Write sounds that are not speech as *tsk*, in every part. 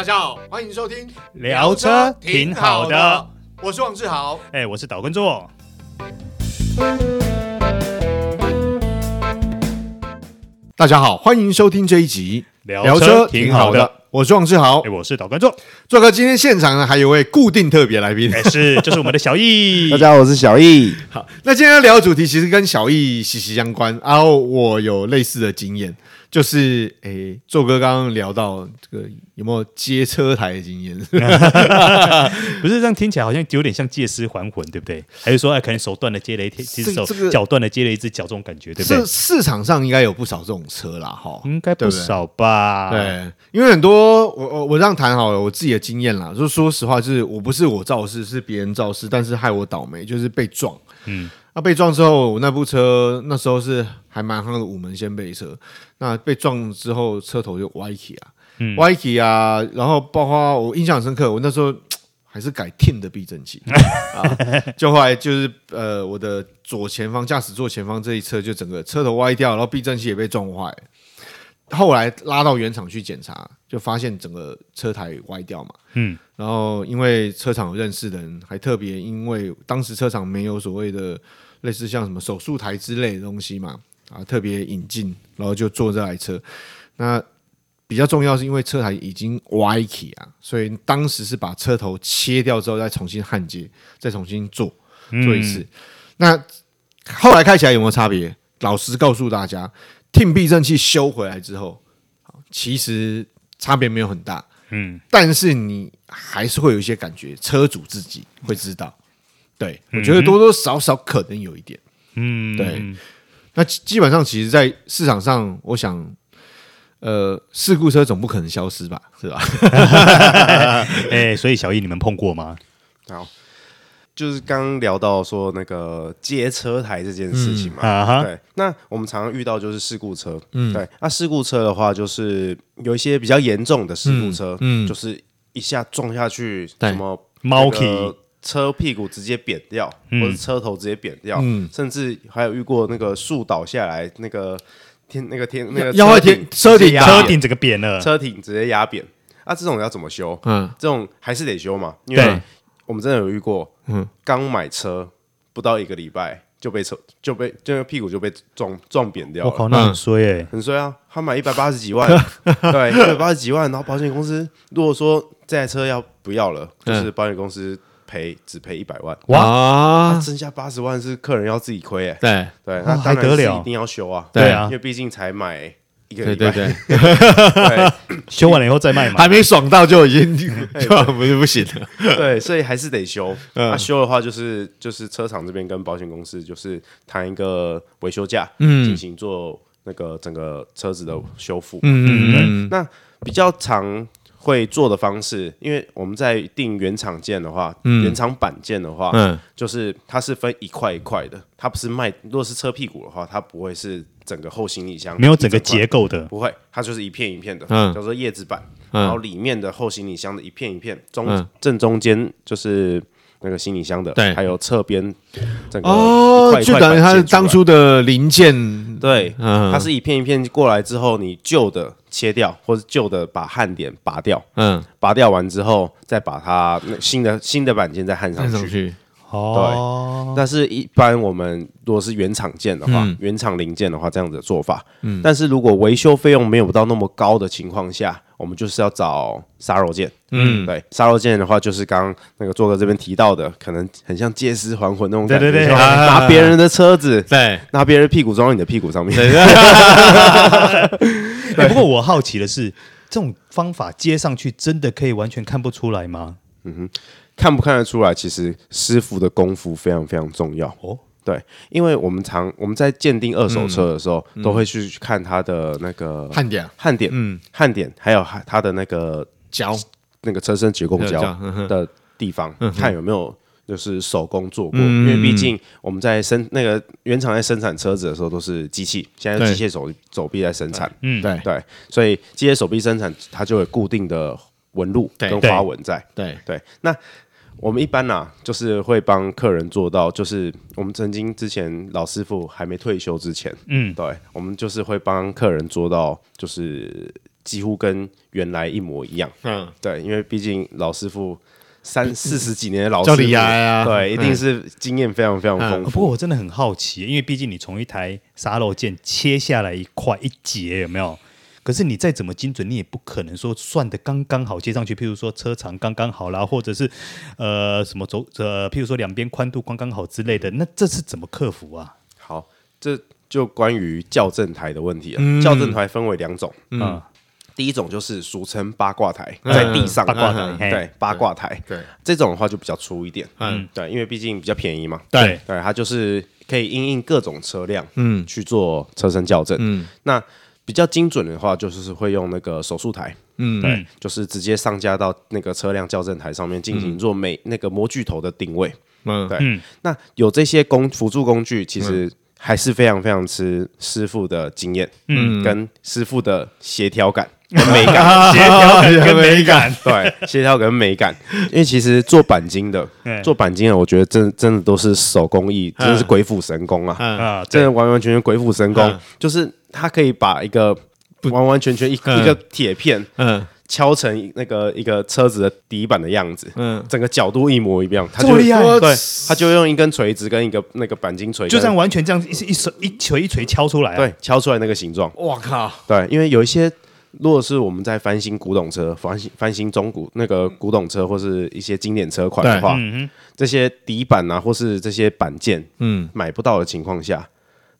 大家好，欢迎收听聊车挺好的，我是王志豪，哎，我是岛根座。大家好，欢迎收听这一集聊车挺好的，我是王志豪，哎，我是岛根座。做哥，今天现场呢还有位固定特别来宾，哎，是就是我们的小易。*laughs* 大家好，我是小易。好，那今天聊的主题其实跟小易息息相关，然后我有类似的经验。就是诶，座哥刚刚聊到这个有没有接车台的经验？*laughs* *laughs* 不是这样听起来好像有点像借尸还魂，对不对？还是说哎，可能手断了接了一只手，脚断了接了一只脚，这种感觉，对不对？市场上应该有不少这种车啦，哈，应该不少吧？对，因为很多我我我这样谈好了，我自己的经验啦，就是说实话，就是我不是我肇事，是别人肇事，但是害我倒霉，就是被撞。嗯。那被撞之后，我那部车那时候是还蛮夯的五门掀背车。那被撞之后，车头就歪起啊，嗯、歪起啊，然后包括我印象深刻，我那时候还是改 TIN 的避震器 *laughs* 啊，就后来就是呃，我的左前方驾驶座前方这一侧就整个车头歪掉，然后避震器也被撞坏。后来拉到原厂去检查，就发现整个车台歪掉嘛。嗯，然后因为车厂有认识的人，还特别因为当时车厂没有所谓的类似像什么手术台之类的东西嘛，啊，特别引进，然后就做这台车。那比较重要是因为车台已经歪起啊，所以当时是把车头切掉之后再重新焊接，再重新做做一次。嗯、那后来开起来有没有差别？老实告诉大家。TIN 避震器修回来之后，其实差别没有很大，嗯，但是你还是会有一些感觉，车主自己会知道，对，我觉得多多少少可能有一点，嗯，对，那基本上其实，在市场上，我想，呃，事故车总不可能消失吧，是吧？*laughs* 哎，所以小易，你们碰过吗？好。就是刚刚聊到说那个接车台这件事情嘛，嗯啊、对，那我们常常遇到就是事故车，嗯，对，那事故车的话，就是有一些比较严重的事故车，嗯，嗯。就是一下撞下去，什么猫皮车屁股直接扁掉，嗯、或者车头直接扁掉，嗯，甚至还有遇过那个树倒下来，那个天那个天那个车顶车顶车顶整个扁了，车顶直接压扁，啊，这种要怎么修？嗯，这种还是得修嘛，因为对。我们真的有遇过，嗯，刚买车不到一个礼拜就被车就被这个屁股就被撞撞扁掉了。我靠，那很衰哎，很衰啊！他买一百八十几万，*laughs* 对，一百八十几万，然后保险公司如果说这台车要不要了，就是保险公司赔只赔一百万，哇，剩下八十万是客人要自己亏哎，对。对，那当然是一定要修啊，对啊，因为毕竟才买。对对对，*laughs* *laughs* 修完了以后再卖嘛，还没爽到就已经 *laughs* 就不是不行了。对，所以还是得修。那修的话，就是就是车厂这边跟保险公司就是谈一个维修价，嗯，进行做那个整个车子的修复。嗯嗯，那比较常会做的方式，因为我们在定原厂件的话，原厂板件的话，嗯，就是它是分一块一块的，它不是卖。如果是车屁股的话，它不会是。整个后行李箱没有整个结构的，不会，它就是一片一片的，嗯，叫做叶子板，然后里面的后行李箱的一片一片，中正中间就是那个行李箱的，对，还有侧边整个哦，就等于它是当初的零件，对，它是一片一片过来之后，你旧的切掉，或者旧的把焊点拔掉，嗯，拔掉完之后，再把它新的新的板件再焊上去。哦，对，但是一般我们如果是原厂件的话，嗯、原厂零件的话，这样子的做法。嗯，但是如果维修费用没有到那么高的情况下，我们就是要找杀肉件。嗯，对，杀肉件的话，就是刚刚那个座哥这边提到的，可能很像借尸还魂那种感觉，对对对，拿别人的车子，对，拿别人屁股装到你的屁股上面。对，*laughs* 不过我好奇的是，这种方法接上去，真的可以完全看不出来吗？嗯哼。看不看得出来？其实师傅的功夫非常非常重要哦。对，因为我们常我们在鉴定二手车的时候，都会去看它的那个焊点、焊点、嗯，焊点，还有它的那个胶，那个车身结构胶的地方，看有没有就是手工做过。因为毕竟我们在生那个原厂在生产车子的时候都是机器，现在机械手手臂在生产。嗯，对对，所以机械手臂生产它就有固定的纹路跟花纹在。对对，那。我们一般呢、啊，就是会帮客人做到，就是我们曾经之前老师傅还没退休之前，嗯，对，我们就是会帮客人做到，就是几乎跟原来一模一样。嗯，对，因为毕竟老师傅三四十几年的老师傅，啊、对，一定是经验非常非常丰富、嗯。不过我真的很好奇，因为毕竟你从一台沙漏剑切下来一块一节，有没有？可是你再怎么精准，你也不可能说算的刚刚好接上去。譬如说车长刚刚好啦，或者是呃什么轴呃，譬如说两边宽度刚刚好之类的，那这是怎么克服啊？好，这就关于校正台的问题了。嗯、校正台分为两种，嗯，嗯第一种就是俗称八卦台，在地上。八卦台，对，八卦台，对，这种的话就比较粗一点，嗯，对，因为毕竟比较便宜嘛，对，对，它就是可以因应各种车辆，嗯，去做车身校正，嗯，那。比较精准的话，就是会用那个手术台，嗯，对，就是直接上架到那个车辆校正台上面进行做每那个模具头的定位，嗯，对，嗯、那有这些工辅助工具，其实还是非常非常吃师傅的经验，嗯，跟师傅的协调感跟美感，协调感跟美感，对，协调跟美感，因为其实做钣金的，做钣金的，我觉得真真的都是手工艺，真的是鬼斧神工啊，啊，真的完完全全鬼斧神工，就是。他可以把一个完完全全一个一个铁片，嗯，敲成那个一个车子的底板的样子，嗯，整个角度一模一样。他就对，他就用一根锤子跟一个那个钣金锤，就这样完全这样一一手一锤一锤敲出来，对，敲出来那个形状。我靠！对，因为有一些，如果是我们在翻新古董车、翻新翻新中古那个古董车，或是一些经典车款的话，这些底板啊，或是这些板件，嗯，买不到的情况下，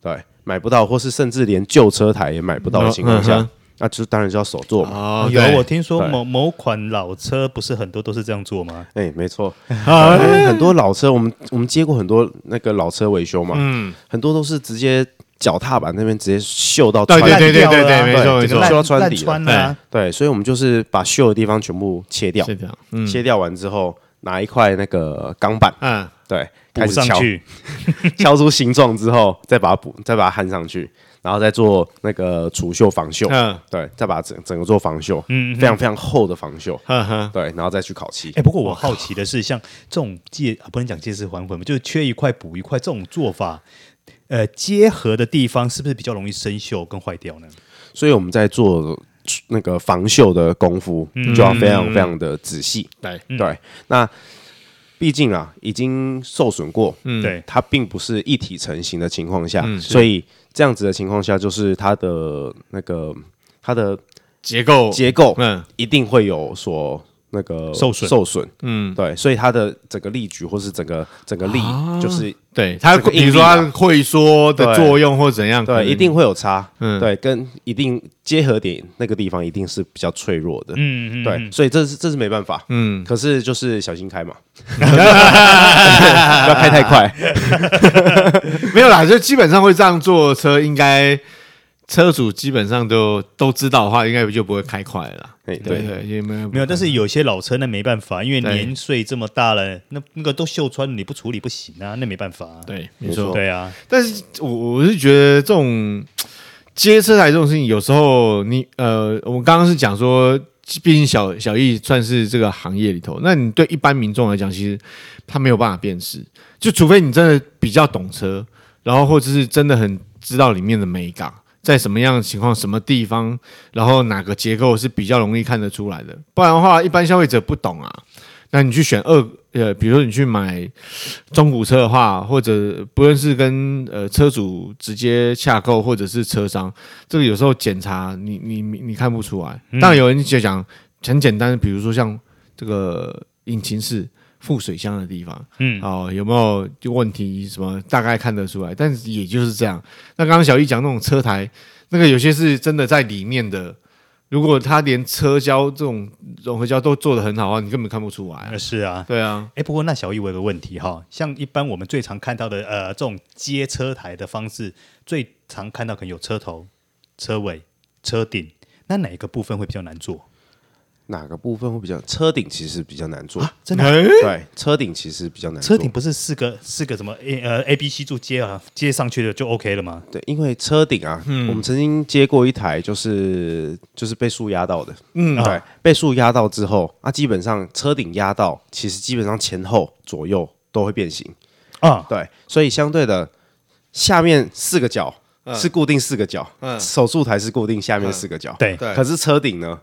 对。买不到，或是甚至连旧车台也买不到的情况下，嗯、那就当然就要手做嘛。哦、有，我听说某某款老车不是很多都是这样做吗？哎、欸，没错，嗯、很多老车，我们我们接过很多那个老车维修嘛，嗯，很多都是直接脚踏板那边直接锈到穿，对对对对对，没错，锈到穿底了，对，所以我们就是把锈的地方全部切掉，切掉，嗯、切掉完之后，拿一块那个钢板，嗯，对。补上去，*laughs* *laughs* 敲出形状之后，再把它补，再把它焊上去，然后再做那个除锈防锈。嗯，对，再把整整个做防锈，嗯，非常非常厚的防锈。嗯哼，对，然后再去烤漆。哎，不过我好奇的是，像这种借不能讲借尸还魂嘛，就是缺一块补一块这种做法，呃，结合的地方是不是比较容易生锈跟坏掉呢？所以我们在做那个防锈的功夫，就要非常非常的仔细。对对，那。毕竟啊，已经受损过，嗯，对，它并不是一体成型的情况下，嗯、所以这样子的情况下，就是它的那个它的结构结构，嗯，一定会有所。那个受损。受损，嗯，对，所以它的整个力矩或是整个整个力，就是对它，比如说它会说的作用或怎样，对，一定会有差，嗯，对，跟一定结合点那个地方一定是比较脆弱的，嗯嗯，对，所以这是这是没办法，嗯，可是就是小心开嘛，*laughs* 不要开太快，*laughs* 没有啦，就基本上会这样做车应该。车主基本上都都知道的话，应该就不会开快了。对对，也没有没有，但是有些老车那没办法，因为年岁这么大了，那那个都锈穿，你不处理不行啊，那没办法。啊对，没错，对啊。但是我我是觉得这种 *tsk* 接车台这种事情，有时候你呃，我们刚刚是讲说，毕竟小小易算是这个行业里头，那你对一般民众来讲，其实他没有办法辨识，就除非你真的比较懂车，然后或者是真的很知道里面的美感。在什么样的情况、什么地方，然后哪个结构是比较容易看得出来的？不然的话，一般消费者不懂啊。那你去选二呃，比如说你去买中古车的话，或者不论是跟呃车主直接洽购，或者是车商，这个有时候检查你你你看不出来。当然有人就讲很简单，比如说像这个引擎室。副水箱的地方，嗯，哦，有没有问题？什么大概看得出来？但是也就是这样。那刚刚小易讲那种车台，那个有些是真的在里面的。如果他连车胶这种融合胶都做得很好啊，你根本看不出来。是啊，对啊。哎，不过那小易我有个问题哈，像一般我们最常看到的呃这种接车台的方式，最常看到可能有车头、车尾、车顶，那哪一个部分会比较难做？哪个部分会比较？车顶其实比较难做，真的。对，车顶其实比较难做。车顶不是四个四个什么 A 呃 A B C 柱接啊接上去的就 OK 了吗？对，因为车顶啊，我们曾经接过一台，就是就是被树压到的。嗯，对，被树压到之后，啊，基本上车顶压到，其实基本上前后左右都会变形啊。对，所以相对的，下面四个角是固定四个角，嗯手术台是固定下面四个角，对。可是车顶呢，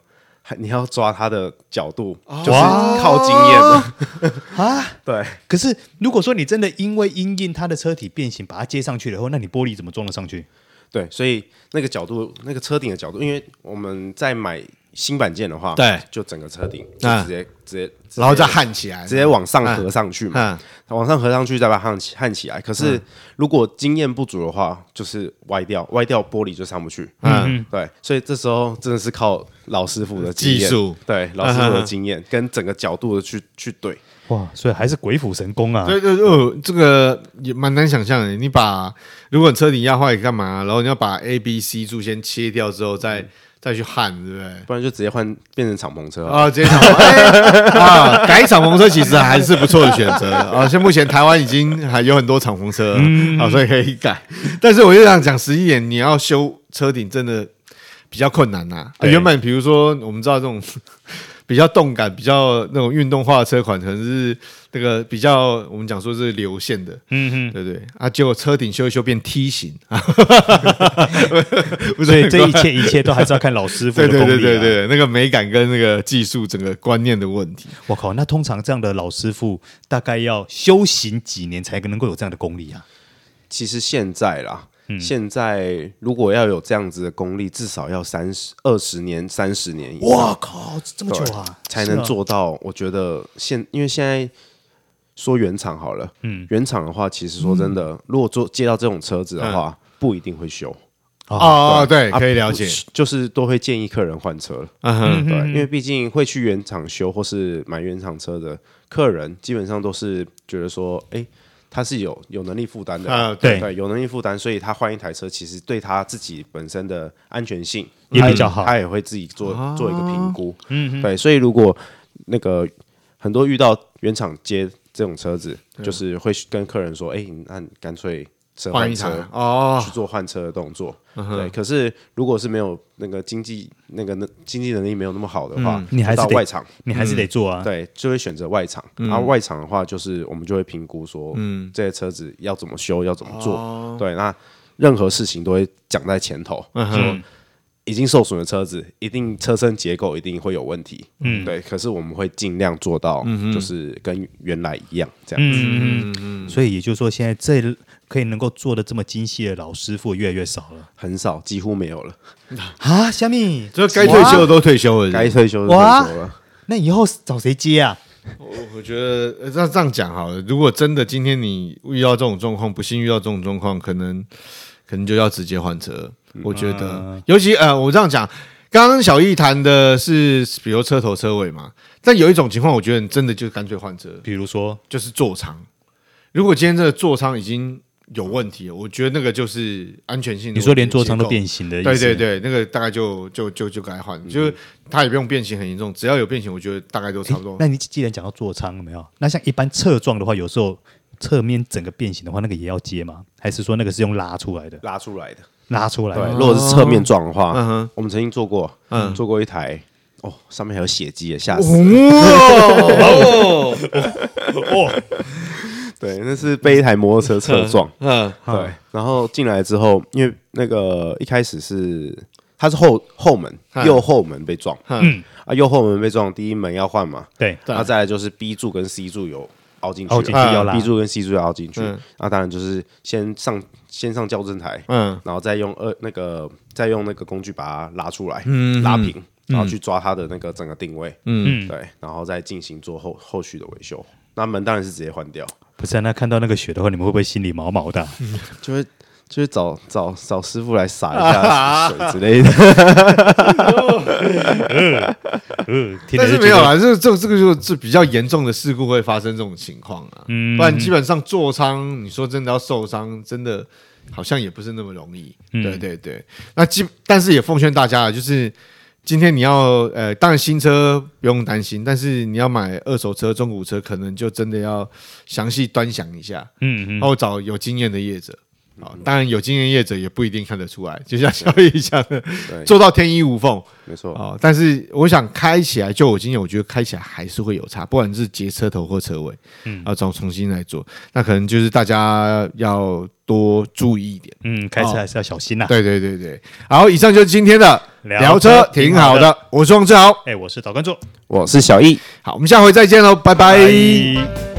你要抓它的角度，就是靠经验的啊。*laughs* 对。可是如果说你真的因为因应它的车体变形把它接上去了后，那你玻璃怎么装得上去？对，所以那个角度，那个车顶的角度，因为我们在买新板件的话，对，就整个车顶就直接直接，然后再焊起来，直接往上合上去嘛，往上合上去再把它焊起焊起来。可是如果经验不足的话，就是歪掉，歪掉玻璃就上不去。嗯，对，所以这时候真的是靠老师傅的技术，对，老师傅的经验跟整个角度的去去对。哇，所以还是鬼斧神工啊！对对对，这个也蛮难想象的。你把如果你车顶压坏干嘛？然后你要把 A、B、C 柱先切掉之后，再再去焊，对不对？不然就直接换变成敞篷车啊！直接敞篷 *laughs* 啊！改敞篷车其实还是不错的选择啊！像目前台湾已经还有很多敞篷车啊，所以可以改。但是我就想讲实际点，你要修车顶真的比较困难呐。原本比如说我们知道这种。比较动感、比较那种运动化的车款，可能是那个比较我们讲说是流线的，嗯哼，对对啊，结果车顶修一修变梯形，*laughs* 所以这一切一切都还是要看老师傅的功力、啊、对对对对对，那个美感跟那个技术整个观念的问题。我靠，那通常这样的老师傅大概要修行几年才能够有这样的功力啊？其实现在啦。现在如果要有这样子的功力，至少要三十二十年、三十年以上。哇靠，这么久啊，才能做到。我觉得现因为现在说原厂好了，嗯，原厂的话，其实说真的，如果做接到这种车子的话，不一定会修。哦，对，可以了解，就是都会建议客人换车了。嗯哼，对，因为毕竟会去原厂修或是买原厂车的客人，基本上都是觉得说，哎。他是有有能力负担的，啊、对对，有能力负担，所以他换一台车，其实对他自己本身的安全性也比较好，他也会自己做做一个评估，嗯哼，对，所以如果那个很多遇到原厂接这种车子，就是会跟客人说，哎，那你干脆。换车哦，去做换车的动作。对，可是如果是没有那个经济那个那经济能力没有那么好的话，你还是到外场，你还是得做啊。对，就会选择外场。然后外场的话，就是我们就会评估说，嗯，这些车子要怎么修，要怎么做。对，那任何事情都会讲在前头。说已经受损的车子，一定车身结构一定会有问题。嗯，对。可是我们会尽量做到，就是跟原来一样这样子。嗯嗯。所以也就是说，现在这。可以能够做的这么精细的老师傅越来越少了，很少，几乎没有了啊！虾米，这该退休的都退休了，该退休的退休了。那以后找谁接啊？我我觉得这样这样讲好了。如果真的今天你遇到这种状况，不幸遇到这种状况，可能可能就要直接换车。我觉得，尤其呃，我这样讲，刚刚小易谈的是比如车头车尾嘛，但有一种情况，我觉得你真的就干脆换车，比如说就是座舱。如果今天这个座舱已经有问题，我觉得那个就是安全性。你说连座舱都变形的意思？对对对，那个大概就就就就该换，就是它也不用变形很严重，只要有变形，我觉得大概都差不多。那你既然讲到座舱了没有？那像一般侧撞的话，有时候侧面整个变形的话，那个也要接吗？还是说那个是用拉出来的？拉出来的，拉出来的。对，如果是侧面撞的话，嗯哼，我们曾经做过，嗯，做过一台，哦，上面还有血迹，吓死！哦。*laughs* 对，那是被一台摩托车车撞。*laughs* 嗯，对。然后进来之后，因为那个一开始是它是后后门右后门被撞。嗯啊，右后门被撞，第一门要换嘛。对。那再来就是 B 柱跟 C 柱有凹进去。B 柱跟 C 柱要凹进去。那当然就是先上先上校正台，嗯，然后再用二那个再用那个工具把它拉出来，嗯，拉平，然后去抓它的那个整个定位，嗯，对，然后再进行做后后续的维修。那门当然是直接换掉。不是、啊，那看到那个血的话，你们会不会心里毛毛的？*laughs* 就会就会找找找师傅来洒一下 *laughs* 水之类的。*laughs* 但是没有啊，这这这个就是比较严重的事故会发生这种情况啊。嗯，不然基本上座舱，你说真的要受伤，真的好像也不是那么容易。嗯、对对对，那基但是也奉劝大家啊，就是。今天你要呃，当然新车不用担心，但是你要买二手车、中古车，可能就真的要详细端详一下，嗯嗯，然后找有经验的业者。啊，当然有经验业者也不一定看得出来，就像小易讲的，做到天衣无缝，没错。啊。但是我想开起来，就我经验，我觉得开起来还是会有差，不管是截车头或车尾，嗯，要重重新来做，那可能就是大家要多注意一点，嗯，开车还是要小心呐。对对对对，好，以上就是今天的聊车，挺好的。我是王志豪，哎，我是导观众，我是小易，好，我们下回再见喽，拜拜。